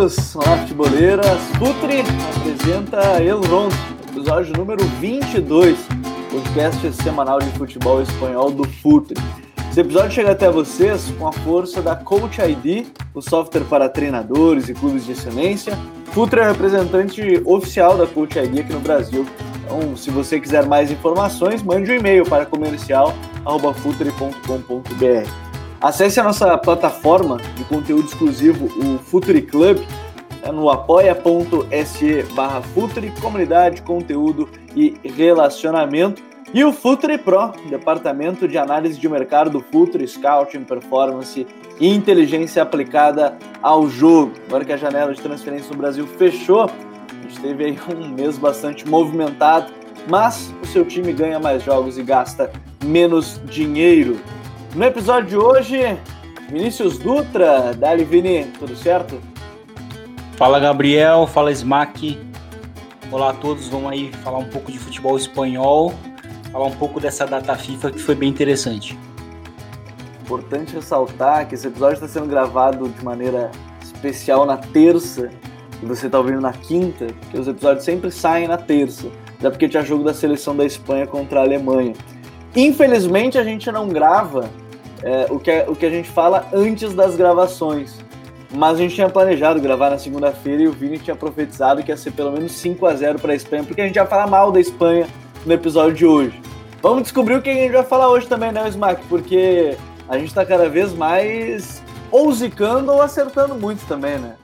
Futeboleiros! Olá, futeboleiras! Futre apresenta Elrond, episódio número 22, podcast semanal de futebol espanhol do Futre. Esse episódio chega até vocês com a força da Coach ID, o software para treinadores e clubes de excelência. Futre é representante oficial da Coach ID aqui no Brasil. Então, se você quiser mais informações, mande um e-mail para comercial.futre.com.br. Acesse a nossa plataforma de conteúdo exclusivo, o Futuri Club, é no apoia.se barra Futuri, comunidade, conteúdo e relacionamento. E o Futre Pro, departamento de análise de mercado do Futre, Scouting, Performance e inteligência aplicada ao jogo. Agora que a janela de transferência no Brasil fechou, a gente teve aí um mês bastante movimentado, mas o seu time ganha mais jogos e gasta menos dinheiro. No episódio de hoje, Vinícius Dutra, Dali Vini, tudo certo? Fala Gabriel, fala Smack. Olá a todos, vamos aí falar um pouco de futebol espanhol falar um pouco dessa data FIFA que foi bem interessante. Importante ressaltar que esse episódio está sendo gravado de maneira especial na terça e você está ouvindo na quinta, porque os episódios sempre saem na terça, até porque tinha jogo da seleção da Espanha contra a Alemanha. Infelizmente a gente não grava é, o, que, o que a gente fala antes das gravações. Mas a gente tinha planejado gravar na segunda-feira e o Vini tinha profetizado que ia ser pelo menos 5 a 0 para a Espanha, porque a gente ia falar mal da Espanha no episódio de hoje. Vamos descobrir o que a gente vai falar hoje também, né, Smack? Porque a gente está cada vez mais ou zicando ou acertando muito também, né?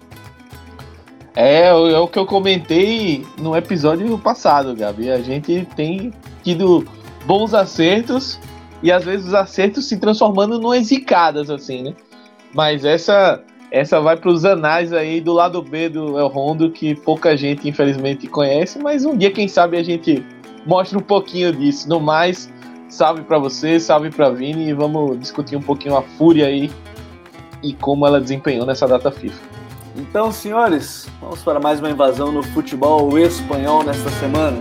É, é o que eu comentei no episódio passado, Gabi. A gente tem tido bons acertos e às vezes os acertos se transformando em zicadas, assim, né? Mas essa essa vai para os anais aí do lado B do El Rondo, que pouca gente infelizmente conhece, mas um dia, quem sabe, a gente mostra um pouquinho disso. No mais, salve para você, salve para Vini e vamos discutir um pouquinho a Fúria aí e como ela desempenhou nessa data FIFA. Então, senhores, vamos para mais uma invasão no futebol espanhol nesta semana.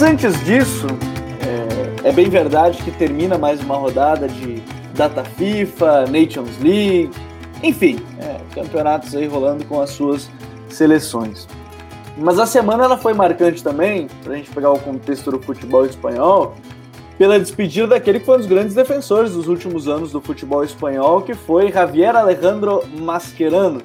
Mas antes disso, é bem verdade que termina mais uma rodada de Data FIFA, Nations League, enfim, é, campeonatos aí rolando com as suas seleções. Mas a semana ela foi marcante também, para a gente pegar o contexto do futebol espanhol, pela despedida daquele que foi um dos grandes defensores dos últimos anos do futebol espanhol, que foi Javier Alejandro Mascherano.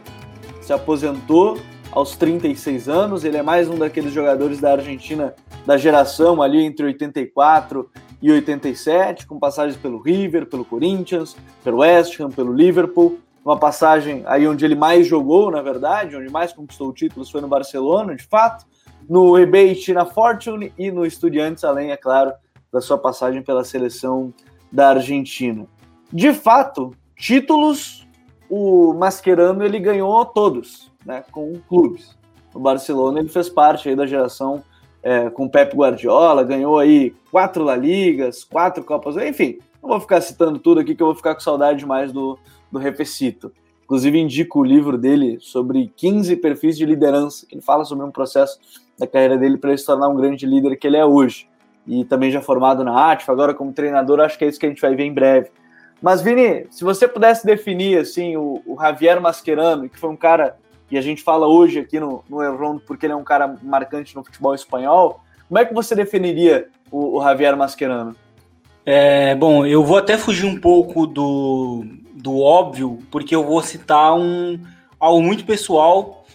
Se aposentou aos 36 anos, ele é mais um daqueles jogadores da Argentina da geração ali entre 84 e 87, com passagens pelo River, pelo Corinthians, pelo West Ham, pelo Liverpool. Uma passagem aí onde ele mais jogou, na verdade, onde mais conquistou títulos foi no Barcelona, de fato, no Rebate na Fortune e no Estudiantes, além, é claro, da sua passagem pela seleção da Argentina. De fato, títulos, o Mascherano ele ganhou todos, né, com clubes. No Barcelona ele fez parte aí da geração é, com Pep Guardiola, ganhou aí quatro La Ligas, quatro Copas, enfim, não vou ficar citando tudo aqui que eu vou ficar com saudade demais do, do Refecito. Inclusive, indico o livro dele sobre 15 perfis de liderança, que ele fala sobre um processo da carreira dele para ele se tornar um grande líder que ele é hoje. E também já formado na ATF, agora como treinador, acho que é isso que a gente vai ver em breve. Mas, Vini, se você pudesse definir assim o, o Javier Mascherano, que foi um cara e a gente fala hoje aqui no, no El porque ele é um cara marcante no futebol espanhol. Como é que você definiria o, o Javier Mascherano? É, bom, eu vou até fugir um pouco do, do óbvio, porque eu vou citar um, algo muito pessoal,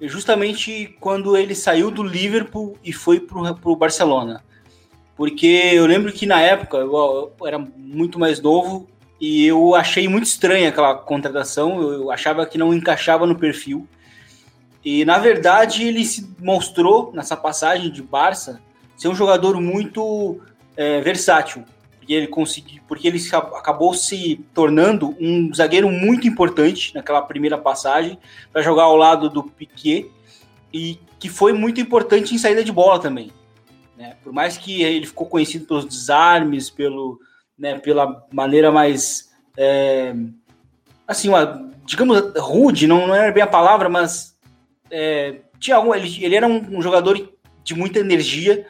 justamente quando ele saiu do Liverpool e foi para o Barcelona. Porque eu lembro que na época, eu, eu era muito mais novo, e eu achei muito estranha aquela contratação, eu achava que não encaixava no perfil. E na verdade ele se mostrou nessa passagem de Barça ser um jogador muito é, versátil, porque ele conseguiu, porque ele acabou se tornando um zagueiro muito importante naquela primeira passagem para jogar ao lado do Piquet e que foi muito importante em saída de bola também. Né? Por mais que ele ficou conhecido pelos desarmes, pelo, né, pela maneira mais é, assim, uma, digamos rude, não, não era bem a palavra, mas é, tinha algum, ele, ele era um, um, jogador de muita energia,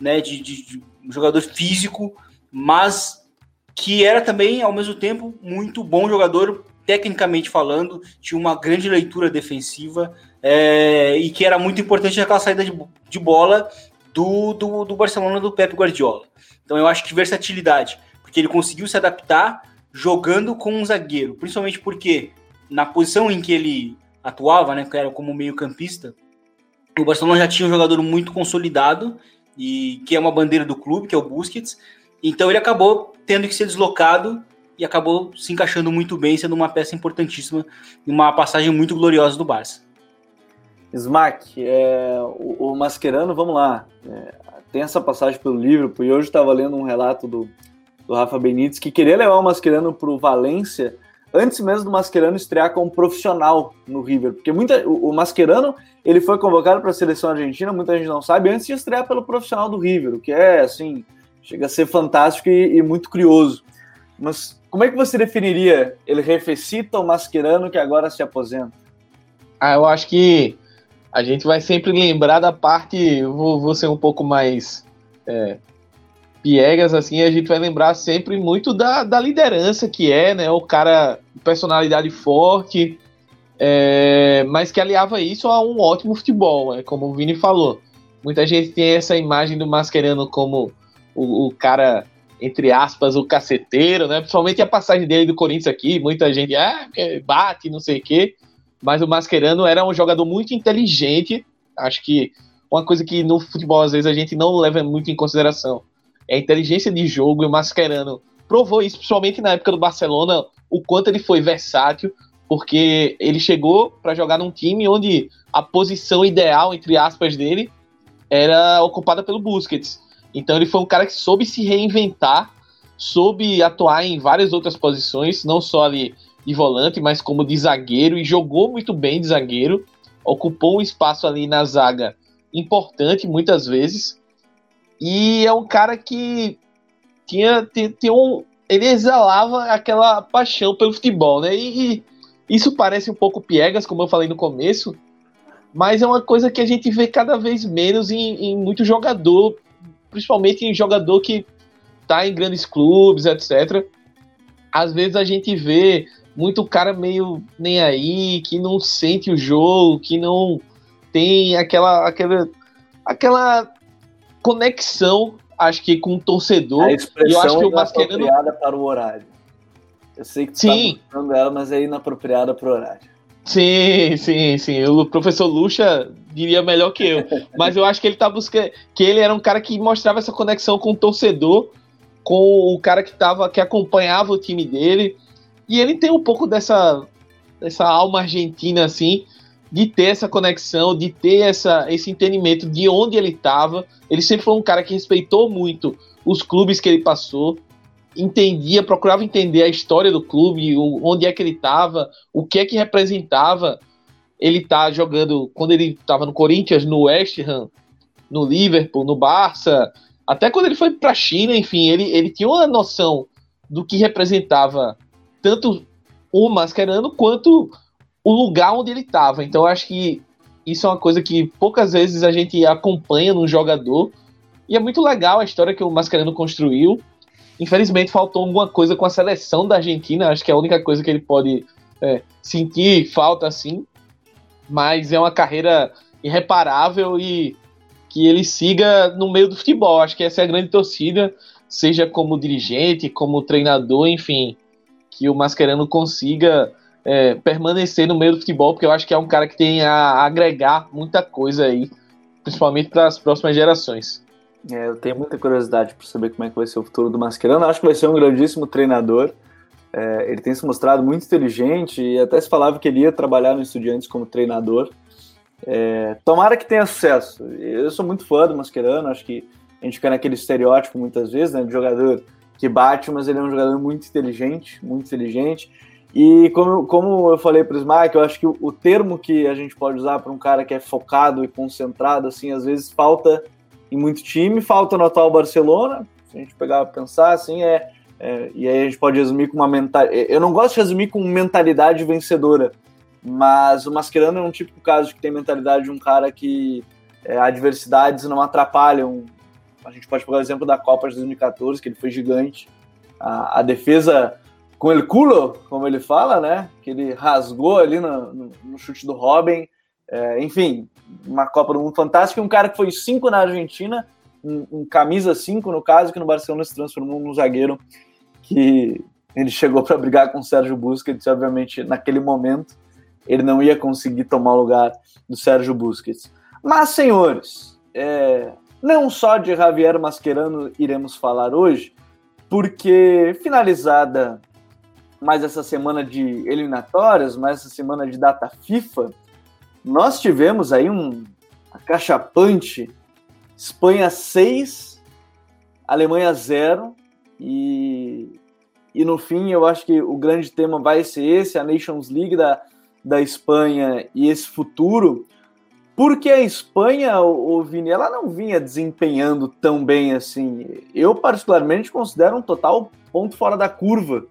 né, de, de, de, um jogador físico, mas que era também, ao mesmo tempo, muito bom jogador, tecnicamente falando, tinha uma grande leitura defensiva é, e que era muito importante naquela saída de, de bola do, do, do Barcelona do Pep Guardiola. Então eu acho que versatilidade, porque ele conseguiu se adaptar jogando com um zagueiro, principalmente porque na posição em que ele atuava, né, que era como meio-campista, o Barcelona já tinha um jogador muito consolidado e que é uma bandeira do clube, que é o Busquets. Então ele acabou tendo que ser deslocado e acabou se encaixando muito bem, sendo uma peça importantíssima e uma passagem muito gloriosa do Barça. Smack, é, o, o, Mascherano, vamos lá, é, tem essa passagem pelo Liverpool e hoje estava lendo um relato do, do Rafa Benítez que queria levar o Mascherano para o Valência antes mesmo do Mascherano estrear como profissional no River, porque muita, o, Mascherano ele foi convocado para a seleção argentina, muita gente não sabe, antes de estrear pelo profissional do River, o que é assim chega a ser fantástico e, e muito curioso. Mas como é que você definiria ele refecita o Mascherano que agora se aposenta? Ah, eu acho que a gente vai sempre lembrar da parte, vou, vou ser um pouco mais é, piegas, assim, a gente vai lembrar sempre muito da, da liderança que é, né? O cara, personalidade forte, é, mas que aliava isso a um ótimo futebol, né, como o Vini falou. Muita gente tem essa imagem do Mascherano como o, o, cara, entre aspas, o caceteiro, né? Principalmente a passagem dele do Corinthians aqui, muita gente, ah, bate, não sei o quê. Mas o Mascherano era um jogador muito inteligente. Acho que uma coisa que no futebol às vezes a gente não leva muito em consideração é a inteligência de jogo e o Mascherano provou isso, principalmente na época do Barcelona, o quanto ele foi versátil, porque ele chegou para jogar num time onde a posição ideal, entre aspas, dele era ocupada pelo Busquets. Então ele foi um cara que soube se reinventar, soube atuar em várias outras posições, não só ali de volante, mas como de zagueiro, e jogou muito bem de zagueiro, ocupou um espaço ali na zaga importante muitas vezes, e é um cara que tinha, tinha, tinha um. Ele exalava aquela paixão pelo futebol, né? E, e isso parece um pouco piegas, como eu falei no começo, mas é uma coisa que a gente vê cada vez menos em, em muito jogador, principalmente em jogador que tá em grandes clubes, etc. Às vezes a gente vê muito cara meio nem aí, que não sente o jogo, que não tem aquela aquela aquela conexão, acho que com o torcedor. A expressão eu acho que o Mascherano inapropriada para o horário. Eu sei que tu tá sim. tá ela, mas é inapropriada para o horário. Sim, sim, sim. O professor Lucha diria melhor que eu. Mas eu acho que ele tá buscando. Que ele era um cara que mostrava essa conexão com o torcedor, com o cara que tava, que acompanhava o time dele. E ele tem um pouco dessa, dessa alma argentina, assim, de ter essa conexão, de ter essa, esse entendimento de onde ele estava. Ele sempre foi um cara que respeitou muito os clubes que ele passou, entendia, procurava entender a história do clube, onde é que ele estava, o que é que representava ele tá jogando quando ele estava no Corinthians, no West Ham, no Liverpool, no Barça, até quando ele foi para a China, enfim, ele, ele tinha uma noção do que representava tanto o Mascherano quanto o lugar onde ele estava. Então acho que isso é uma coisa que poucas vezes a gente acompanha num jogador. E é muito legal a história que o Mascherano construiu. Infelizmente faltou alguma coisa com a seleção da Argentina. Acho que é a única coisa que ele pode é, sentir falta assim. Mas é uma carreira irreparável e que ele siga no meio do futebol. Acho que essa é a grande torcida, seja como dirigente, como treinador, enfim, que o Mascherano consiga é, permanecer no meio do futebol, porque eu acho que é um cara que tem a agregar muita coisa aí, principalmente para as próximas gerações. É, eu tenho muita curiosidade para saber como é que vai ser o futuro do Mascherano. Acho que vai ser um grandíssimo treinador. É, ele tem se mostrado muito inteligente e até se falava que ele ia trabalhar no Estudiantes como treinador. É, tomara que tenha sucesso. Eu sou muito fã do Mascherano, acho que a gente fica naquele estereótipo muitas vezes, né, de jogador que bate, mas ele é um jogador muito inteligente, muito inteligente. E como, como eu falei para o Smack, eu acho que o, o, termo que a gente pode usar para um cara que é focado e concentrado, assim, às vezes falta em muito time, falta no atual Barcelona. Se a gente pegar para pensar, assim, é, é, E aí a gente pode resumir com uma mentalidade. Eu não gosto de resumir com mentalidade vencedora, Mas o Mascherano é um típico caso que tem mentalidade de um cara que é, adversidades não atrapalham. A gente pode pegar o exemplo da Copa de 2014, que ele foi gigante. A, a defesa com el culo, como ele fala, né? Que ele rasgou ali no, no, no chute do Robin. É, enfim, uma Copa do Mundo fantástica. Um cara que foi cinco na Argentina, um, um camisa 5 no caso, que no Barcelona se transformou num zagueiro que ele chegou para brigar com o Sérgio Busquets, obviamente naquele momento ele não ia conseguir tomar o lugar do Sérgio Busquets. Mas, senhores, é, não só de Javier Mascherano iremos falar hoje, porque finalizada mais essa semana de eliminatórias, mais essa semana de data FIFA, nós tivemos aí um acachapante Espanha 6, Alemanha 0 e, e no fim eu acho que o grande tema vai ser esse, a Nations League da, da Espanha e esse futuro, porque a Espanha, o, o Vini, ela não vinha desempenhando tão bem assim. Eu particularmente considero um total ponto fora da curva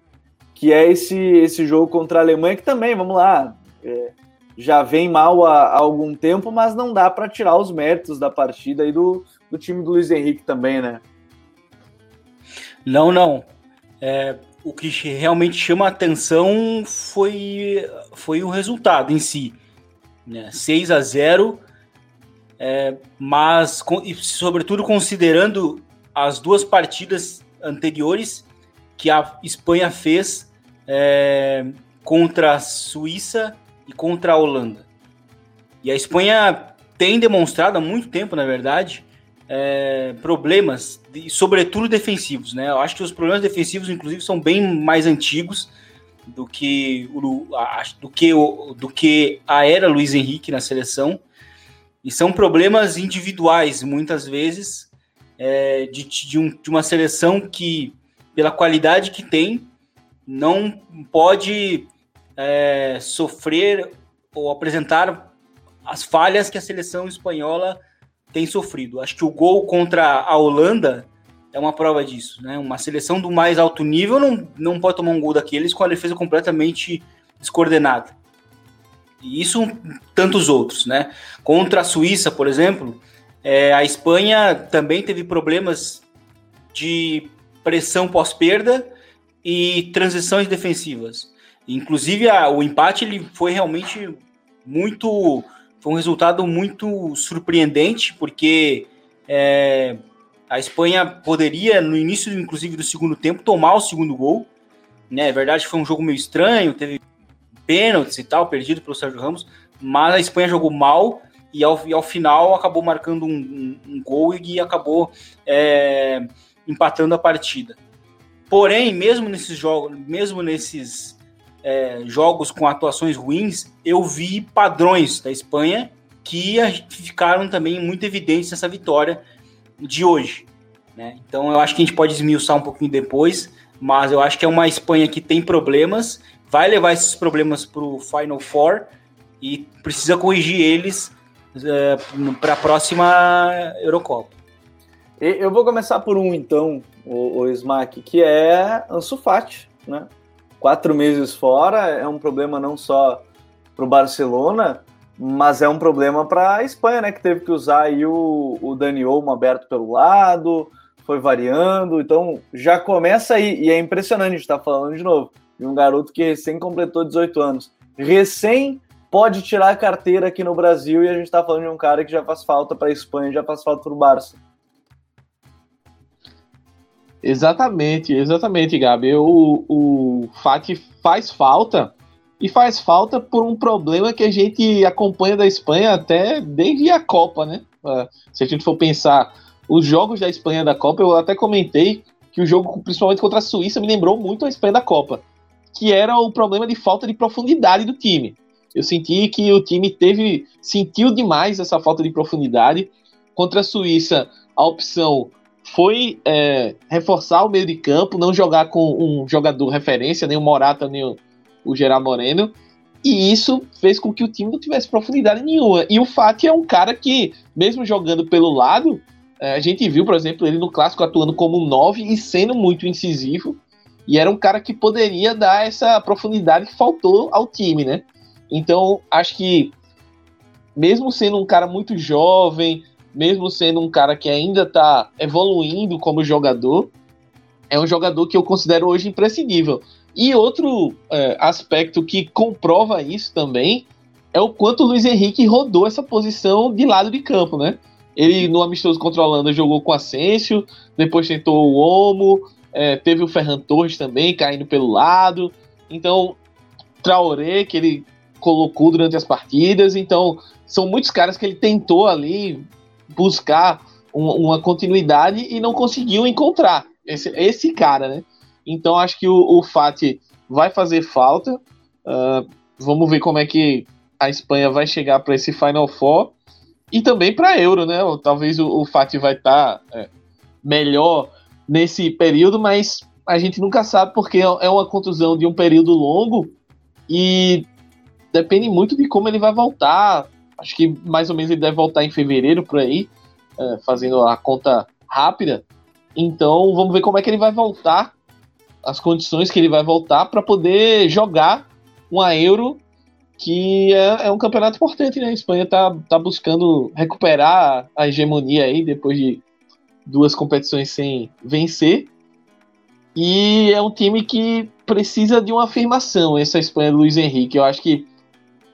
que é esse, esse jogo contra a Alemanha, que também, vamos lá, é, já vem mal há, há, algum tempo, mas não dá para tirar os méritos da partida e do, do time do Luiz Henrique também, né? Não, não. É, o que realmente chama a atenção foi, foi o resultado em si. Né? 6 a 0 é, mas, com, e sobretudo considerando as duas partidas anteriores que a Espanha fez é, contra a Suíça e contra a Holanda. E a Espanha tem demonstrado há muito tempo, na verdade, é, problemas, de, sobretudo defensivos. Né? Eu acho que os problemas defensivos, inclusive, são bem mais antigos do que o, a, do que, o, do que a era Luiz Henrique na seleção. E são problemas individuais, muitas vezes, é, de, de, um, de uma seleção que, pela qualidade que tem, não pode é, sofrer ou apresentar as falhas que a seleção espanhola tem sofrido. Acho que o gol contra a Holanda é uma prova disso, né? Uma seleção do mais alto nível não, não pode tomar um gol daqueles com a defesa completamente descoordenada. E isso tantos outros, né? Contra a Suíça, por exemplo, é, a Espanha também teve problemas de pressão pós-perda e transições defensivas. Inclusive, a, o empate ele foi realmente muito. Foi um resultado muito surpreendente, porque é, a Espanha poderia, no início, inclusive, do segundo tempo, tomar o segundo gol. Né? É verdade foi um jogo meio estranho, teve pênaltis e tal, perdido pelo Sérgio Ramos, mas a Espanha jogou mal e ao, e ao final acabou marcando um, um, um gol e acabou é, empatando a partida. Porém, mesmo nesses jogos, mesmo nesses é, jogos com atuações ruins, eu vi padrões da Espanha que ficaram também muito evidentes nessa vitória de hoje. Né? Então eu acho que a gente pode esmiuçar um pouquinho depois, mas eu acho que é uma Espanha que tem problemas, vai levar esses problemas para o Final Four e precisa corrigir eles é, para a próxima Eurocopa. Eu vou começar por um, então, o, o Smack, que é Ansu Fati, né? Quatro meses fora é um problema não só para o Barcelona, mas é um problema para a Espanha, né? Que teve que usar aí o, o Dani Olmo aberto pelo lado, foi variando, então já começa aí, e é impressionante, gente tá falando de novo, de um garoto que recém completou 18 anos. Recém pode tirar a carteira aqui no Brasil e a gente está falando de um cara que já faz falta para a Espanha, já faz falta para o Barça. Exatamente, exatamente, Gabi. O, o FAT faz falta e faz falta por um problema que a gente acompanha da Espanha até desde a Copa, né? Ah, se a gente for pensar os jogos da Espanha da Copa, eu até comentei que o jogo, principalmente contra a Suíça, me lembrou muito a Espanha da Copa, que era o problema de falta de profundidade do time. Eu senti que o time teve sentiu demais essa falta de profundidade. Contra a Suíça, a opção foi é, reforçar o meio de campo, não jogar com um jogador referência, nem o Morata, nem o, o Gerard Moreno. E isso fez com que o time não tivesse profundidade nenhuma. E o Fati é um cara que, mesmo jogando pelo lado, é, a gente viu, por exemplo, ele no clássico atuando como um 9 e sendo muito incisivo. E era um cara que poderia dar essa profundidade que faltou ao time, né? Então, acho que, mesmo sendo um cara muito jovem, mesmo sendo um cara que ainda está evoluindo como jogador, é um jogador que eu considero hoje imprescindível. E outro é, aspecto que comprova isso também é o quanto o Luiz Henrique rodou essa posição de lado de campo, né? Ele no amistoso contra a Holanda jogou com Asensio, depois tentou o Omo, é, teve o Ferran Torres também caindo pelo lado. Então, Traoré, que ele colocou durante as partidas. Então, são muitos caras que ele tentou ali buscar um, uma continuidade e não conseguiu encontrar esse, esse cara, né? Então, acho que o, o Fati vai fazer falta. Uh, vamos ver como é que a Espanha vai chegar para esse Final Four e também para Euro, né? Talvez o, o Fati vai estar tá, é, melhor nesse período, mas a gente nunca sabe porque é uma contusão de um período longo e depende muito de como ele vai voltar. Acho que mais ou menos ele deve voltar em fevereiro por aí, é, fazendo a conta rápida. Então vamos ver como é que ele vai voltar, as condições que ele vai voltar para poder jogar uma Euro que é, é, um campeonato importante, né? A Espanha tá, tá buscando recuperar a hegemonia aí depois de duas competições sem vencer. E é um time que precisa de uma afirmação, essa Espanha do Luiz Henrique. Eu acho que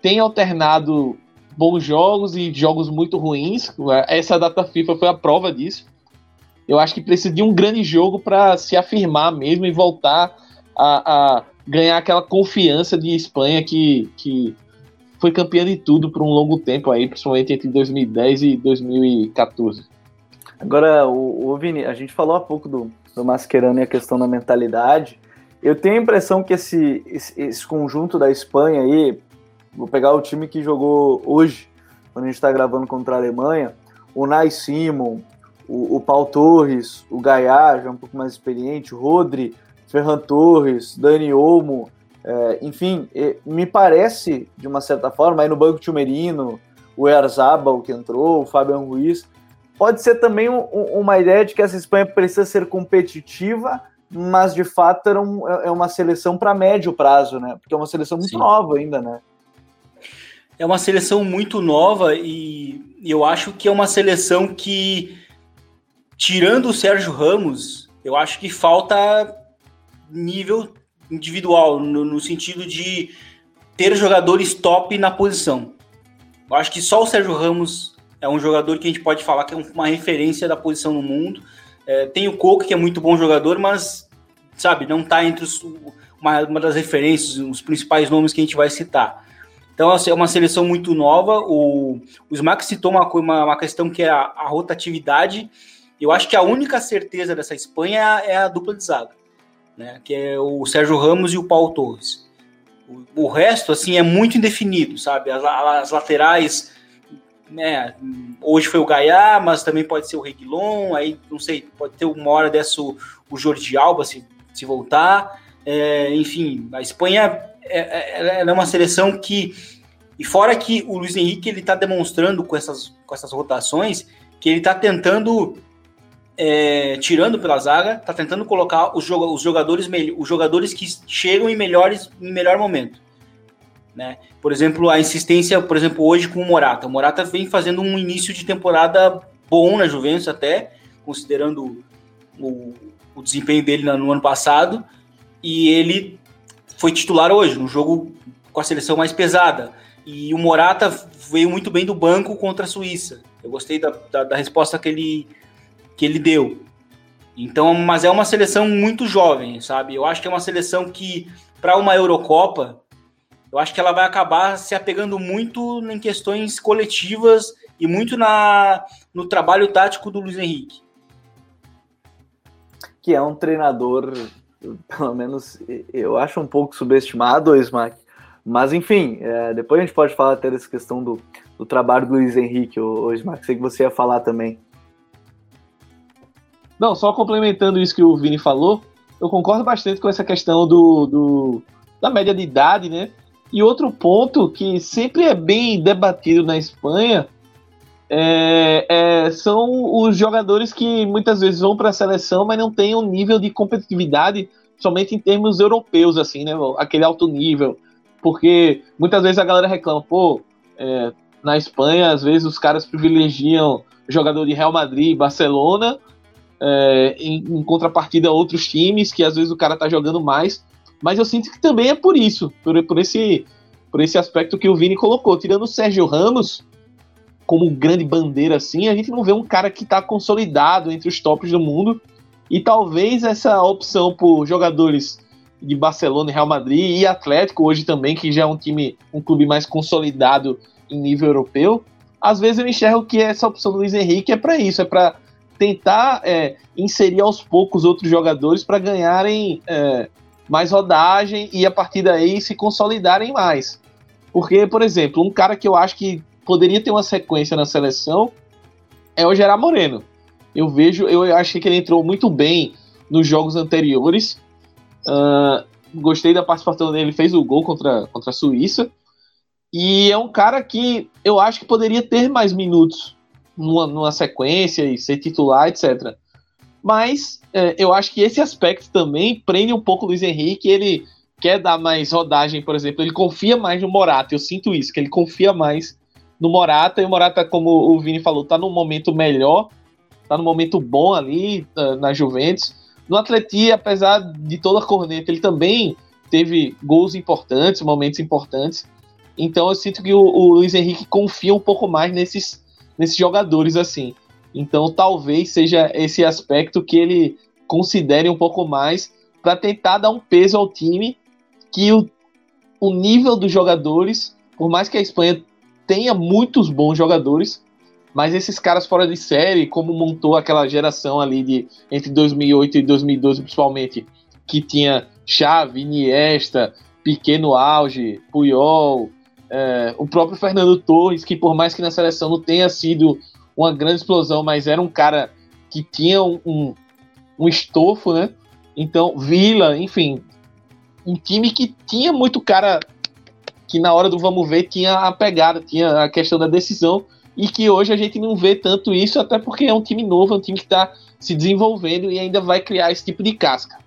tem alternado bons jogos e jogos muito ruins. Essa data FIFA foi a prova disso. Eu acho que precisa de um grande jogo para se afirmar mesmo e voltar a, a, ganhar aquela confiança de Espanha que, que foi campeã de tudo por um longo tempo aí, principalmente entre 2010 e 2014. Agora, o, o Vini, a gente falou há pouco do, do Mascherano e a questão da mentalidade. Eu tenho a impressão que esse, esse, esse, conjunto da Espanha aí, vou pegar o time que jogou hoje, quando a gente está gravando contra a Alemanha, o Nai Simon, o, o Paul Torres, o Gaia, já um pouco mais experiente, o Rodri, Ferran Torres, Dani Olmo, é, enfim, me parece, de uma certa forma, aí no banco Tio Merino, o Erzabal que entrou, o Fabian Ruiz, Pode ser também um, uma ideia de que essa Espanha precisa ser competitiva, mas de fato era um, é uma seleção para médio prazo, né? Porque é uma seleção muito Sim. nova ainda, né? É uma seleção muito nova e eu acho que é uma seleção que, tirando o Sérgio Ramos, eu acho que falta nível individual, no, no sentido de ter jogadores top na posição. Eu acho que só o Sérgio Ramos é um jogador que a gente pode falar que é uma referência da posição no mundo. É, tem o Coco, que é muito bom jogador, mas, sabe, não está entre os, uma, uma, das referências, os principais nomes que a gente vai citar. Então, assim, é uma seleção muito nova. O, o Smack citou uma, uma, uma questão que é a, a, rotatividade. Eu acho que a única certeza dessa Espanha é a, é a dupla de zaga, né? que é o Sérgio Ramos e o Paulo Torres. O, o resto, assim, é muito indefinido, sabe? As, as laterais né, hoje foi o Gaia, mas também pode ser o Reguilon, aí não sei, pode ter uma hora dessa o, o Jordi Alba se, se voltar. É, enfim, a Espanha é, é, é, uma seleção que. E fora que o Luiz Henrique ele está demonstrando com essas, com essas rotações que ele está tentando, é, tirando pela zaga, está tentando colocar os, os, jogadores, os jogadores que chegam em, melhores, em melhor momento. Né? Por exemplo, a insistência, por exemplo, hoje com o Morata. O Morata vem fazendo um início de temporada bom na Juventus até, considerando o, o desempenho dele no ano passado, e ele foi titular hoje, no jogo com a seleção mais pesada. E o Morata veio muito bem do banco contra a Suíça. Eu gostei da, da, da resposta que ele, que ele deu. Então, mas é uma seleção muito jovem, sabe? Eu acho que é uma seleção que, para uma Eurocopa, eu acho que ela vai acabar se apegando muito em questões coletivas e muito na, no trabalho tático do Luiz Henrique. Que é um treinador, pelo menos eu acho um pouco subestimado, o Smack. Mas enfim, é, depois a gente pode falar até dessa questão do, do trabalho do Luiz Henrique, o, o Smack. Sei que você ia falar também. Não, só complementando isso que o Vini falou, eu concordo bastante com essa questão do, do da média de idade, né? E outro ponto que sempre é bem debatido na Espanha é, é, são os jogadores que muitas vezes vão para a seleção, mas não têm um nível de competitividade somente em termos europeus, assim, né? Aquele alto nível. porque muitas vezes a galera reclama, pô, é, na Espanha, às vezes os caras privilegiam jogador de Real Madrid Barcelona, é, em, em, contrapartida a outros times, que às vezes o cara tá jogando mais. Mas eu sinto que também é por isso, por, por, esse, por esse aspecto que o Vini colocou. Tirando o Sérgio Ramos, como grande bandeira assim, a gente não vê um cara que tá consolidado entre os tops do mundo. E talvez essa opção por jogadores de Barcelona Real Madrid e Atlético hoje também, que já é um time, um clube mais consolidado em nível europeu, às vezes eu enxergo que essa opção do Luiz Henrique é para isso, é para tentar é, inserir aos poucos outros jogadores para ganharem é, mais rodagem e a partir daí se consolidarem mais. Porque, por exemplo, um cara que eu acho que poderia ter uma sequência na seleção é o Gerard Moreno. Eu vejo, eu achei que ele entrou muito bem nos jogos anteriores. Uh, gostei da participação dele, fez o gol contra, contra a Suíça. E é um cara que eu acho que poderia ter mais minutos numa, numa sequência e ser titular, etc. Mas é, eu acho que esse aspecto também prende um pouco o Luiz Henrique. Ele quer dar mais rodagem, por exemplo. Ele confia mais no Morata. Eu sinto isso, que ele confia mais no Morata. E o Morata, como o Vini falou, tá num momento melhor, tá num momento bom ali uh, na Juventus. No Atleti, apesar de toda a corneta, ele também teve gols importantes, momentos importantes. Então eu sinto que o, o Luiz Henrique confia um pouco mais nesses, nesses jogadores assim. Então talvez seja esse aspecto que ele considere um pouco mais para tentar dar um peso ao time que o, o nível dos jogadores, por mais que a Espanha tenha muitos bons jogadores, mas esses caras fora de série, como montou aquela geração ali de entre 2008 e 2012 principalmente, que tinha Xavi, Iniesta, Pequeno auge, Puyol, é, o próprio Fernando Torres, que por mais que na seleção não tenha sido uma grande explosão, mas era um cara que tinha um, um, um estofo, né? Então, Vila, enfim, um time que tinha muito cara que na hora do vamos ver tinha a pegada, tinha a questão da decisão, e que hoje a gente não vê tanto isso, até porque é um time novo, é um time que está se desenvolvendo e ainda vai criar esse tipo de casca.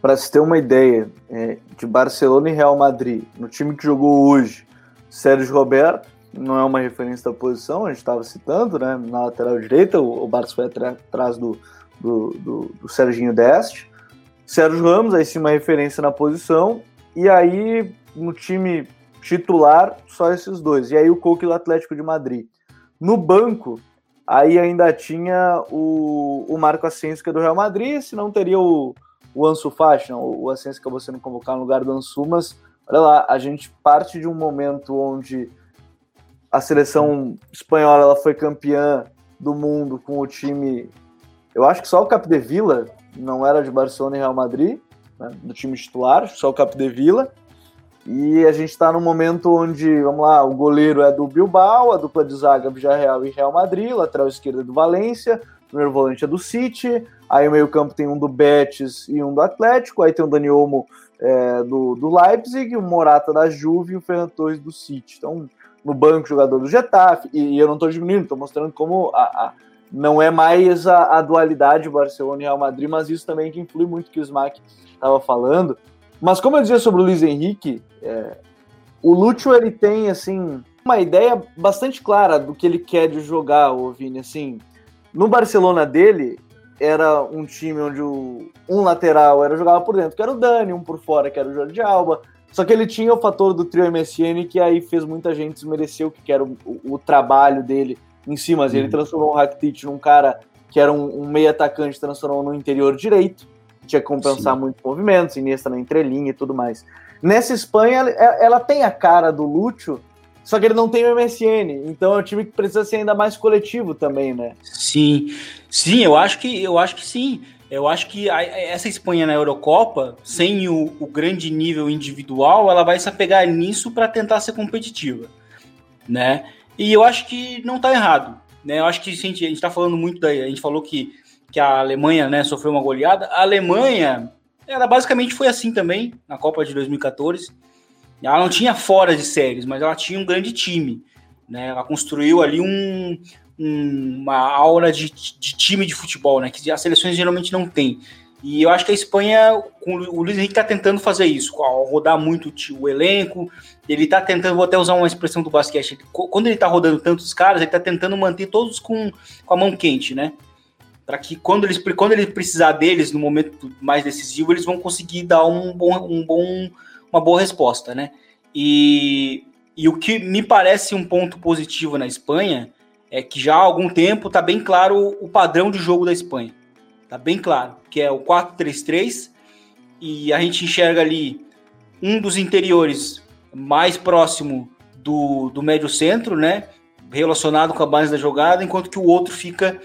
Para se ter uma ideia é, de Barcelona e Real Madrid, no time que jogou hoje, Sérgio Roberto, não é uma referência da posição, a gente estava citando, né? Na lateral direita, o, o Barça foi atrás do, do, do, do Serginho Deste. Sérgio Ramos, aí sim uma referência na posição. E aí, no time titular, só esses dois. E aí o Coque do Atlético de Madrid. No banco, aí ainda tinha o, o Marco Asensio, que é do Real Madrid, se não teria o, o Ansu Fati, não, o Asensio acabou sendo convocado no lugar do Ansu, mas Olha lá, a gente parte de um momento onde a seleção espanhola ela foi campeã do mundo com o time. Eu acho que só o Capdevila não era de Barcelona e Real Madrid, né, do time titular, só o Capdevila. E a gente está num momento onde, vamos lá, o goleiro é do Bilbao, a dupla de zaga Villarreal e Real Madrid, lateral esquerda é do Valência, o primeiro volante é do City, aí o meio campo tem um do Betis e um do Atlético, aí tem o Dani Olmo é, do, do Leipzig, o Morata da Juve e o Ferran Torres do City. Então, no banco, jogador do Getafe, e, e eu não estou diminuindo, estou mostrando como a, a, não é mais a, a, dualidade Barcelona e Real Madrid, mas isso também que influi muito que o Smack estava falando. Mas como eu dizia sobre o Luiz Henrique, é, o Lúcio ele tem assim uma ideia bastante clara do que ele quer de jogar, o Vini, assim, no Barcelona dele, era um time onde o, um lateral era jogava por dentro, que era o Dani, um por fora, que era o Jordi Alba. Só que ele tinha o fator do trio MSN que aí fez muita gente desmerecer o que era o, o, o trabalho dele em cima. Uhum. Ele transformou o Rakitic num cara que era um, um meio atacante, transformou no interior direito, tinha que compensar Sim. muitos movimentos, Iniesta na entrelinha e tudo mais. Nessa Espanha, ela, ela tem a cara do Lúcio, só que ele não tem o MSN, então é um time que precisa ser ainda mais coletivo também, né? Sim, sim, eu acho que eu acho que sim. Eu acho que a, essa Espanha na Eurocopa, sem o, o, grande nível individual, ela vai se apegar nisso para tentar ser competitiva, né? E eu acho que não está errado, né? Eu acho que a gente, está falando muito daí, a gente falou que, que a Alemanha, né, sofreu uma goleada. A Alemanha, ela basicamente foi assim também na Copa de 2014 ela não tinha fora de séries, mas ela tinha um grande time. Né? Ela construiu ali um, um, uma aura de, de, time de futebol, né? que as seleções geralmente não têm. E eu acho que a Espanha, o Luiz Henrique está tentando fazer isso, rodar muito o elenco. Ele está tentando, vou até usar uma expressão do basquete, quando ele está rodando tantos caras, ele está tentando manter todos com, com a mão quente, né? Para que quando, eles, quando ele precisar deles no momento mais decisivo, eles vão conseguir dar um bom, um bom, uma boa resposta, né? E, e o que me parece um ponto positivo na Espanha é que já há algum tempo está bem claro o padrão de jogo da Espanha. Tá bem claro, que é o 4-3-3 e a gente enxerga ali um dos interiores mais próximo do, do médio centro, né? Relacionado com a base da jogada, enquanto que o outro fica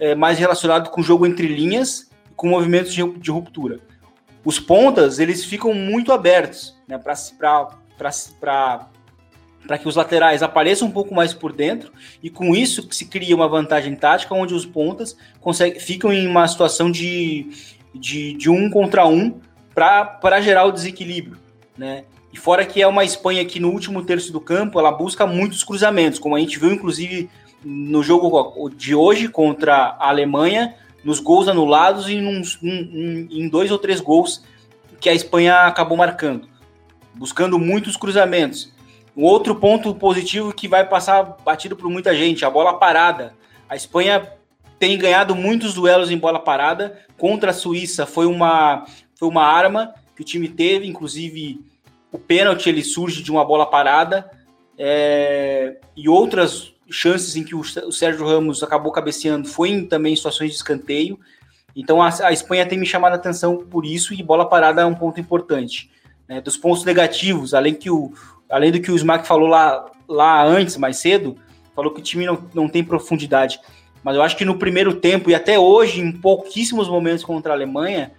é, mais relacionado com o jogo entre linhas com movimentos de, de ruptura. Os pontas, eles ficam muito abertos, né? Para para que os laterais apareçam um pouco mais por dentro e com isso se cria uma vantagem tática onde os pontas conseguem, ficam em uma situação de, de, de um contra um para gerar o desequilíbrio, né? E fora que é uma Espanha que no último terço do campo ela busca muitos cruzamentos, como a gente viu inclusive no jogo de hoje contra a Alemanha, nos gols anulados e em dois ou três gols que a Espanha acabou marcando, buscando muitos cruzamentos. Um outro ponto positivo que vai passar batido por muita gente, a bola parada. A Espanha tem ganhado muitos duelos em bola parada. Contra a Suíça foi uma, foi uma arma que o time teve, inclusive o pênalti ele surge de uma bola parada. É, e outras chances em que o, Sérgio Ramos acabou cabeceando foi em, também em situações de escanteio. Então a, a, Espanha tem me chamado a atenção por isso e bola parada é um ponto importante. Né? Dos pontos negativos, além que o, além do que o Smack falou lá, lá antes, mais cedo, falou que o time não, não tem profundidade. Mas eu acho que no primeiro tempo e até hoje, em pouquíssimos momentos contra a Alemanha,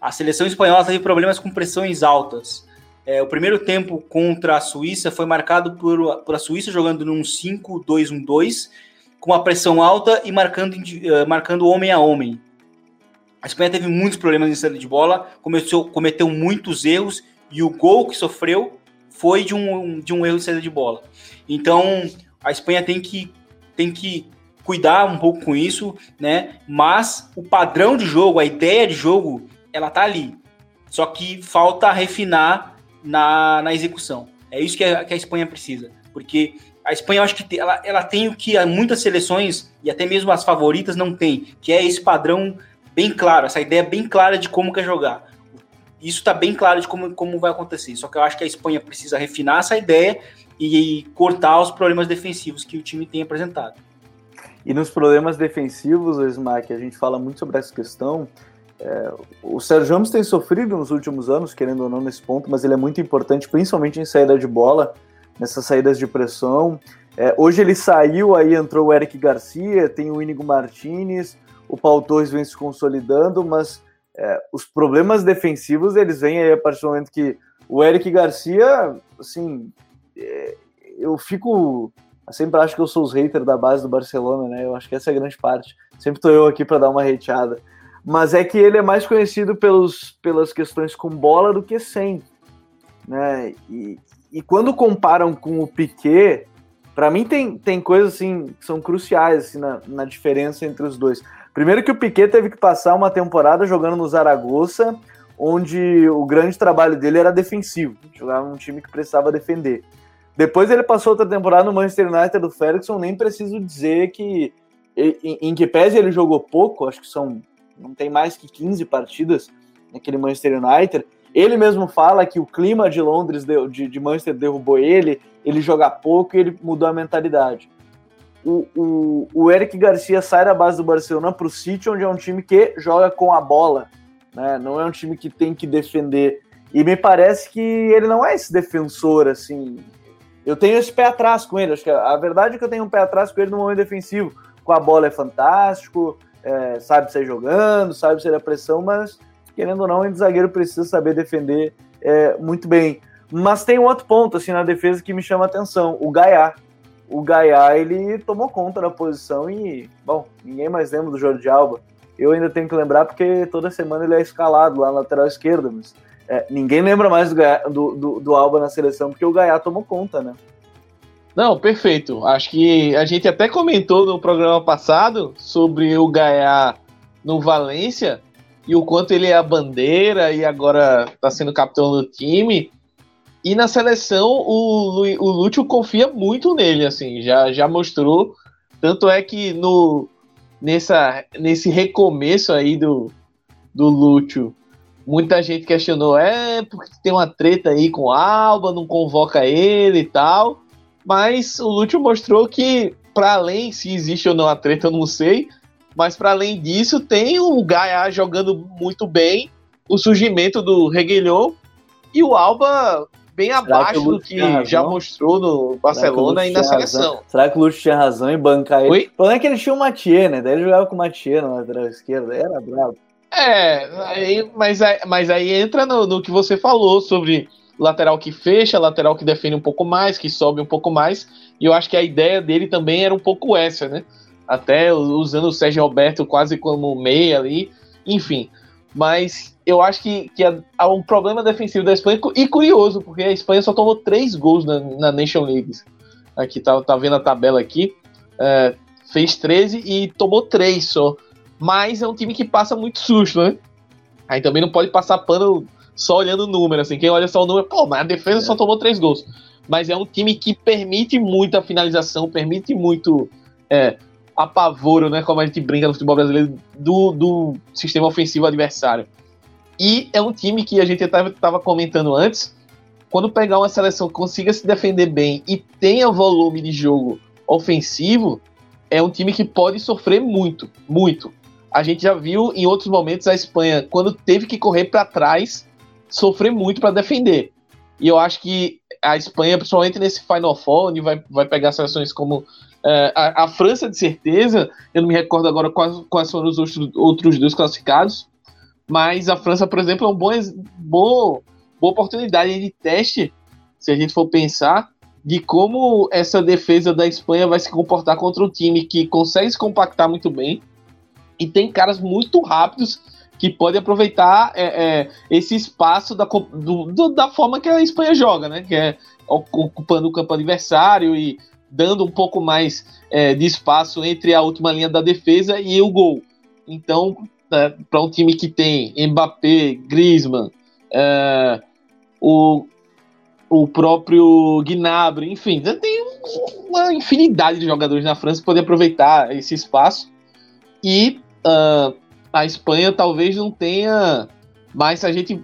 a seleção espanhola teve problemas com pressões altas. É, o primeiro tempo contra a Suíça foi marcado por, por a Suíça jogando num 5-2-1-2, com a pressão alta e marcando, uh, marcando homem a homem. A Espanha teve muitos problemas em saída de bola, começou, cometeu muitos erros e o gol que sofreu foi de um, de um erro de saída de bola. Então, a Espanha tem que, tem que cuidar um pouco com isso, né? Mas o padrão de jogo, a ideia de jogo, ela tá ali. Só que falta refinar na, na execução. É isso que a, que a Espanha precisa. Porque a Espanha, eu acho que ela, ela tem o que muitas seleções, e até mesmo as favoritas, não tem, que é esse padrão bem claro, essa ideia bem clara de como quer jogar. Isso está bem claro de como, como vai acontecer. Só que eu acho que a Espanha precisa refinar essa ideia e, cortar os problemas defensivos que o time tem apresentado. E nos problemas defensivos, Smack, a gente fala muito sobre essa questão. É, o Sérgio Ramos tem sofrido nos últimos anos, querendo ou não, nesse ponto, mas ele é muito importante, principalmente em saída de bola, nessas saídas de pressão. É, hoje ele saiu, aí entrou o Eric Garcia, tem o Inigo Martinez, o Paulo Torres vem se consolidando, mas é, os problemas defensivos eles vêm aí a partir do momento que o Eric Garcia, assim, é, eu fico. Eu sempre acho que eu sou os haters da base do Barcelona, né? Eu acho que essa é a grande parte. Sempre tô eu aqui para dar uma hateada. Mas é que ele é mais conhecido pelos, pelas questões com bola do que sem. Né? E, e quando comparam com o Piquet, para mim tem, tem coisas assim que são cruciais assim, na, na diferença entre os dois. Primeiro que o Piquet teve que passar uma temporada jogando no Zaragoza, onde o grande trabalho dele era defensivo, jogava num time que precisava defender. Depois ele passou outra temporada no Manchester United do Ferguson, nem preciso dizer que em, em que pese ele jogou pouco, acho que são não tem mais que 15 partidas naquele Manchester United. Ele mesmo fala que o clima de Londres, de, de Manchester, derrubou ele, ele joga pouco e ele mudou a mentalidade o, o, o Eric Garcia sai da base do Barcelona para o City, onde é um time que joga com a bola, né? não é um time que tem que defender. E me parece que ele não é esse defensor, assim. Eu tenho esse pé atrás com ele. Acho que a verdade é que eu tenho um pé atrás com ele no momento defensivo. Com a bola é fantástico, é, sabe sair jogando, sabe sair da pressão, mas querendo ou não, o zagueiro precisa saber defender é, muito bem. Mas tem um outro ponto assim na defesa que me chama a atenção: o Gaia o Gaia ele tomou conta da posição e, bom, ninguém mais lembra do Jordi Alba. Eu ainda tenho que lembrar porque toda semana ele é escalado lá na lateral esquerda, mas é, ninguém lembra mais do, do, do, do, Alba na seleção porque o Gaia tomou conta, né? Não, perfeito. Acho que a gente até comentou no programa passado sobre o Gaia no Valência e o quanto ele é a bandeira e agora está sendo capitão do time. E na seleção o, o Lúcio confia muito nele, assim, já, já mostrou. Tanto é que no, nessa, nesse recomeço aí do, do Lúcio, muita gente questionou, é, porque tem uma treta aí com o Alba, não convoca ele e tal. Mas o Lúcio mostrou que, para além, se existe ou não a treta, eu não sei. Mas para além disso, tem o Gaia jogando muito bem, o surgimento do Reguilhão e o Alba bem Será abaixo do que já mostrou no Barcelona e na seleção. Razão? Será que o Lúcio tinha razão em bancar ele? Oi? O problema é que ele tinha o Mathieu, né? Daí ele jogava com o Mathieu na lateral esquerda, era bravo. É, aí, mas, aí, mas aí entra no, no que você falou sobre lateral que fecha, lateral que defende um pouco mais, que sobe um pouco mais. E eu acho que a ideia dele também era um pouco essa, né? Até usando o Sérgio Roberto quase como meia ali, enfim. Mas eu acho que, que há um problema defensivo da Espanha, e curioso, porque a Espanha só tomou três gols na, na Nation League. Aqui, tá, tá vendo a tabela aqui. É, fez 13 e tomou três só. Mas é um time que passa muito susto, né? Aí também não pode passar pano só olhando o número, assim. Quem olha só o número, pô, mas a defesa é. só tomou três gols. Mas é um time que permite muita finalização, permite muito é, apavoro, né? Como a gente brinca no futebol brasileiro, do, do sistema ofensivo adversário. E é um time que a gente estava comentando antes, quando pegar uma seleção que consiga se defender bem e tenha volume de jogo ofensivo, é um time que pode sofrer muito, muito. A gente já viu em outros momentos a Espanha, quando teve que correr para trás, sofrer muito para defender. E eu acho que a Espanha, principalmente nesse Final Four, onde vai, vai pegar seleções como é, a, a, França, de certeza, eu não me recordo agora quais, quais foram os outros, outros dois classificados, mas a França, por exemplo, é uma boa, boa, boa oportunidade de teste, se a gente for pensar, de como essa defesa da Espanha vai se comportar contra um time que consegue se compactar muito bem e tem caras muito rápidos que podem aproveitar é, é, esse espaço da, do, do, da forma que a Espanha joga, né? Que é ocupando o campo adversário e dando um pouco mais é, de espaço entre a última linha da defesa e o gol. Então, né, para um time que tem Mbappé, Griezmann, é, o, o próprio Gnabry, enfim, tem uma infinidade de jogadores na França que podem aproveitar esse espaço. E uh, a Espanha talvez não tenha mais a gente,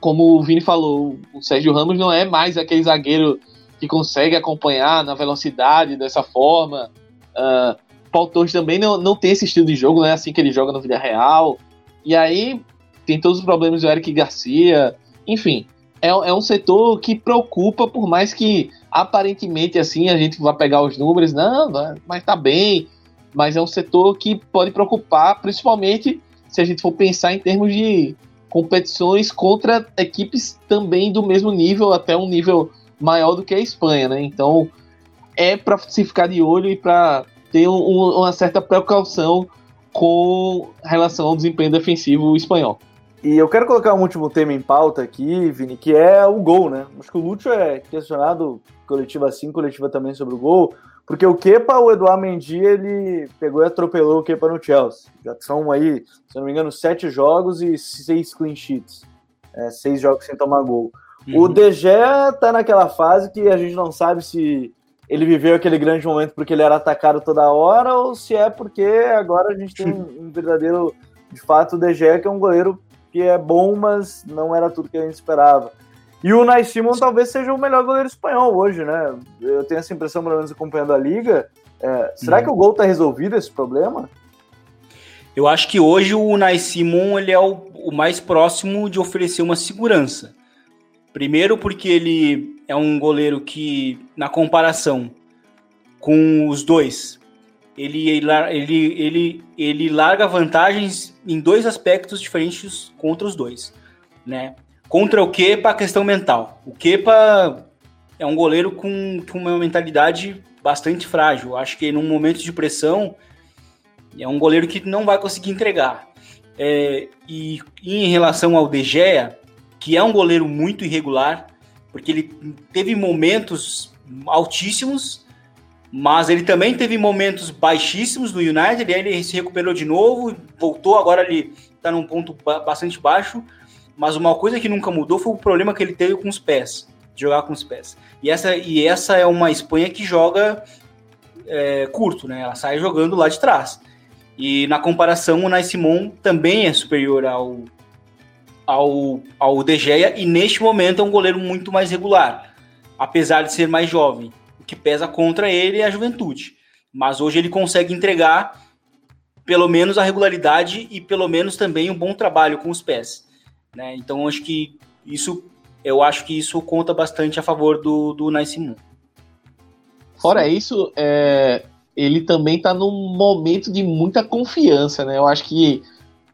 como o Vini falou, o Sérgio Ramos não é mais aquele zagueiro que consegue acompanhar na velocidade dessa forma. Uh, Paul Torres também não, não tem esse estilo de jogo, não é assim que ele joga no vida real. E aí tem todos os problemas do Eric Garcia. Enfim, é, é um setor que preocupa, por mais que aparentemente assim a gente vá pegar os números, não, mas tá bem mas é um setor que pode preocupar, principalmente se a gente for pensar em termos de competições contra equipes também do mesmo nível, até um nível maior do que a Espanha, né? Então é para se ficar de olho e para ter um, uma certa precaução com relação ao desempenho defensivo espanhol. E eu quero colocar um último tema em pauta aqui, Vini, que é o gol, né? Acho que o Lúcio é questionado coletiva assim, coletiva também sobre o gol. Porque o Kepa, o Eduardo Mendy, ele pegou e atropelou o Kepa no Chelsea. Já são aí, se não me engano, sete jogos e seis clean sheets. É, seis jogos sem tomar gol. Uhum. O Gea tá naquela fase que a gente não sabe se ele viveu aquele grande momento porque ele era atacado toda hora ou se é porque agora a gente tem um verdadeiro, de fato, o Gea que é um goleiro que é bom, mas não era tudo que a gente esperava. E o Nai Simon talvez seja o melhor goleiro espanhol hoje, né? Eu tenho essa impressão, pelo menos acompanhando a liga. É, será hum. que o gol tá resolvido esse problema? Eu acho que hoje o Nai Simon ele é o, o, mais próximo de oferecer uma segurança. Primeiro porque ele é um goleiro que, na comparação com os dois, ele, ele, ele, ele larga vantagens em dois aspectos diferentes contra os dois, né? Contra o Kepa, a questão mental. O Kepa é um goleiro com, com uma mentalidade bastante frágil. Acho que num momento de pressão é um goleiro que não vai conseguir entregar. É, e, em relação ao De Gea, que é um goleiro muito irregular, porque ele teve momentos altíssimos, mas ele também teve momentos baixíssimos no United, aí ele se recuperou de novo, voltou, agora ele está num ponto bastante baixo, mas uma coisa que nunca mudou foi o problema que ele teve com os pés, jogar com os pés. E essa, e essa é uma Espanha que joga é, curto, né? Ela sai jogando lá de trás. E na comparação, o Nai Simon também é superior ao, ao, ao De Gea e neste momento é um goleiro muito mais regular, apesar de ser mais jovem. O que pesa contra ele é a juventude. Mas hoje ele consegue entregar pelo menos a regularidade e pelo menos também um bom trabalho com os pés. Né? Então acho que isso eu acho que isso conta bastante a favor do, do Nice Moon. Fora isso, é, ele também está num momento de muita confiança, né? Eu acho que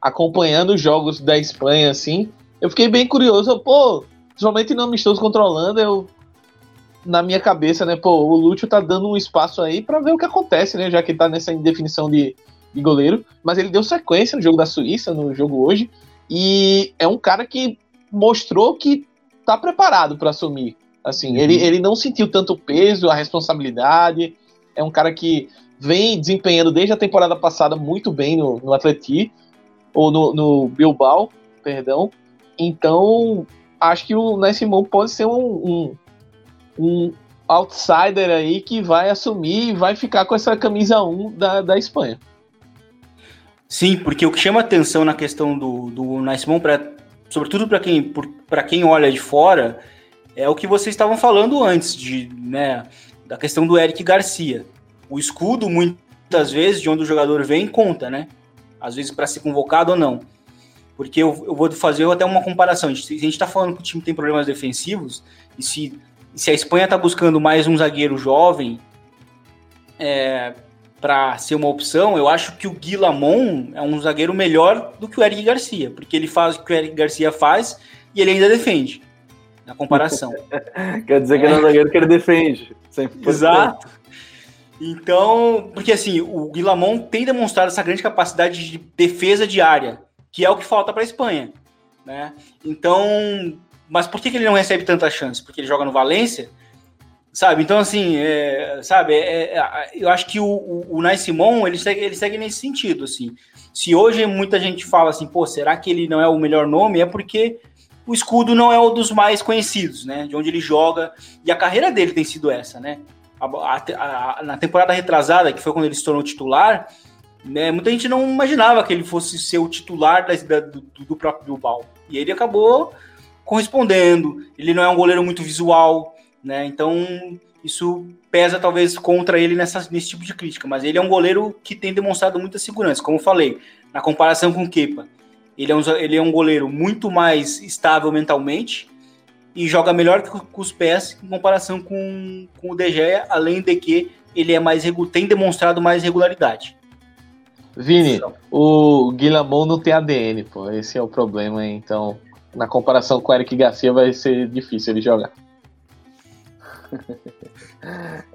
acompanhando os jogos da Espanha, assim, eu fiquei bem curioso. Pô, somente no amistoso controlando, eu na minha cabeça, né? Pô, o Lúcio tá dando um espaço aí para ver o que acontece, né? Já que tá nessa indefinição de, de goleiro, mas ele deu sequência no jogo da Suíça, no jogo hoje, e é um cara que mostrou que tá preparado para assumir. Assim, uhum. ele, ele não sentiu tanto peso, a responsabilidade. É um cara que vem desempenhando desde a temporada passada muito bem no, no Atleti, ou no, no Bilbao, perdão. Então, acho que o Nascimão pode ser um, um, um, outsider aí que vai assumir e vai ficar com essa camisa 1 da, da Espanha. Sim, porque o que chama atenção na questão do, do Nascimão, pra, sobretudo para quem, quem olha de fora, é o que vocês estavam falando antes, de, né, da questão do Eric Garcia. O escudo, muitas vezes, de onde o jogador vem, conta, né? Às vezes para ser convocado ou não. Porque eu, eu vou fazer até uma comparação. Se a gente está falando que o time tem problemas defensivos, e se, se a Espanha está buscando mais um zagueiro jovem, é, para ser uma opção, eu acho que o Gui Lamon é um zagueiro melhor do que o Eric Garcia, porque ele faz o que o Eric Garcia faz e ele ainda defende, na comparação. Quer dizer que é, é um zagueiro que ele defende. Exato. Então, porque assim, o Guilamon tem demonstrado essa grande capacidade de defesa de área, que é o que falta para a Espanha, né? Então, mas por que, que ele não recebe tanta chance? Porque ele joga no Valência, Sabe? Então, assim, é, sabe, é, é, eu acho que o, o, o ele segue, ele segue nesse sentido, assim. Se hoje muita gente fala assim, pô, será que ele não é o melhor nome? É porque o escudo não é um dos mais conhecidos, né? De onde ele joga. E a carreira dele tem sido essa, né? A, a, a, na temporada retrasada, que foi quando ele se tornou titular, né, muita gente não imaginava que ele fosse ser o titular da, do, do próprio Bilbao. E ele acabou correspondendo. Ele não é um goleiro muito visual, né? Então isso pesa talvez contra ele nessa, nesse tipo de crítica, mas ele é um goleiro que tem demonstrado muita segurança, como eu falei, na comparação com o Kepa. Ele é, um, ele é um goleiro muito mais estável mentalmente e joga melhor com os pés em comparação com, com o De Gea, além de que ele é mais tem demonstrado mais regularidade. Vini, então. o Guilhermão não tem ADN, pô. Esse é o problema, então na comparação com o Eric Garcia vai ser difícil ele jogar.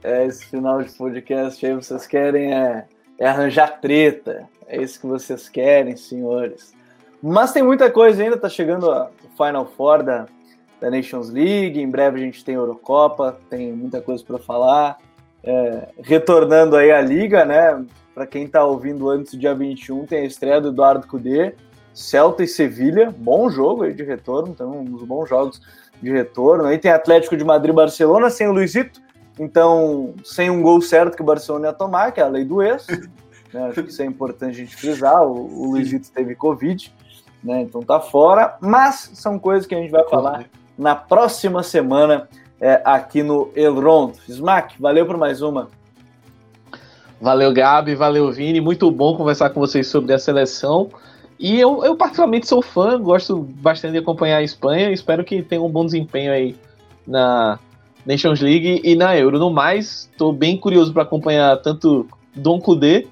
É, esse final de podcast aí vocês querem é, é arranjar treta. É isso que vocês querem, senhores. Mas tem muita coisa ainda, tá chegando o Final Four da, da Nations League, em breve a gente tem Eurocopa, tem muita coisa para falar. É, retornando aí a liga, né? Para quem tá ouvindo antes do dia 21, tem a estreia do Eduardo Cudê, Celta e Sevilha, bom jogo aí de retorno, então uns bons jogos de retorno. Aí tem Atlético de Madrid e Barcelona sem o Luizito, então sem um gol certo que o Barcelona ia tomar, que é a lei do ex. Né? Acho que isso é importante a gente frisar. O, o Luizito teve Covid, né? então tá fora. Mas são coisas que a gente vai falar na próxima semana é, aqui no Elrond. Smack, valeu por mais uma. Valeu, Gabi, valeu, Vini. Muito bom conversar com vocês sobre a seleção. E eu, eu particularmente sou fã, gosto bastante de acompanhar a Espanha. Espero que tenha um bom desempenho aí na Nations League e na Euro. No mais, estou bem curioso para acompanhar tanto Dom Cudê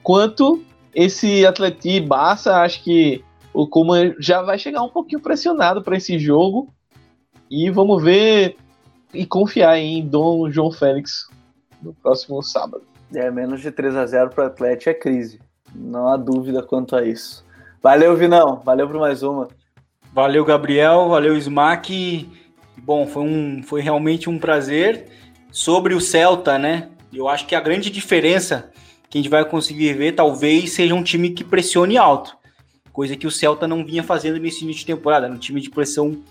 quanto esse Atleti Barça. Acho que o Kuma já vai chegar um pouquinho pressionado para esse jogo. E vamos ver e confiar em Dom João Félix no próximo sábado. É, menos de 3 a 0 para o Atlético é crise. Não há dúvida quanto a isso. Valeu, Vinão. Valeu por mais uma. Valeu, Gabriel. Valeu, Smack. Bom, foi, um, foi realmente um prazer. Sobre o Celta, né? Eu acho que a grande diferença que a gente vai conseguir ver talvez seja um time que pressione alto. coisa que o Celta não vinha fazendo nesse início de temporada, no um time de pressão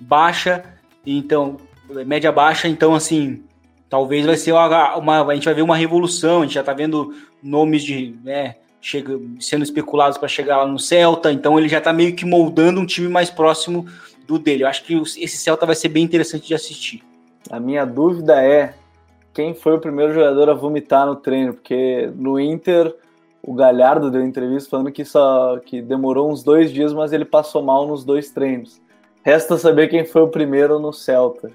baixa, então média baixa, então assim, talvez vai ser uma, uma, a gente vai ver uma revolução, a gente já tá vendo nomes de, né, chega, sendo especulados para chegar lá no Celta, então ele já tá meio que moldando um time mais próximo do dele. Eu acho que esse Celta vai ser bem interessante de assistir. A minha dúvida é quem foi o primeiro jogador a vomitar no treino, porque no Inter o Galhardo deu entrevista falando que só que demorou uns dois dias, mas ele passou mal nos dois treinos. Resta saber quem foi o primeiro no Celta.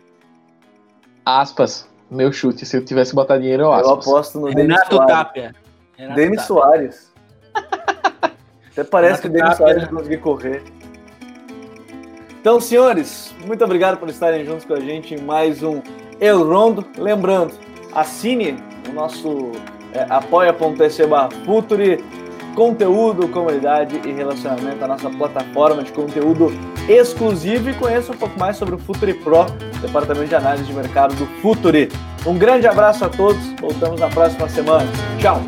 Aspas, meu chute. Se eu tivesse botado dinheiro, eu aspas. Eu aposto no Denis Soares. Tapia. Denis Soares. Até parece que o Denis Soares conseguir correr. Então, senhores, muito obrigado por estarem juntos com a gente em mais um El Rondo. Lembrando, assine o nosso é, apoia.se Futuri, conteúdo, comunidade e relacionamento, a nossa plataforma de conteúdo exclusivo e conheça um pouco mais sobre o Futuri Pro, departamento de análise de mercado do Futuri. Um grande abraço a todos, voltamos na próxima semana. Tchau!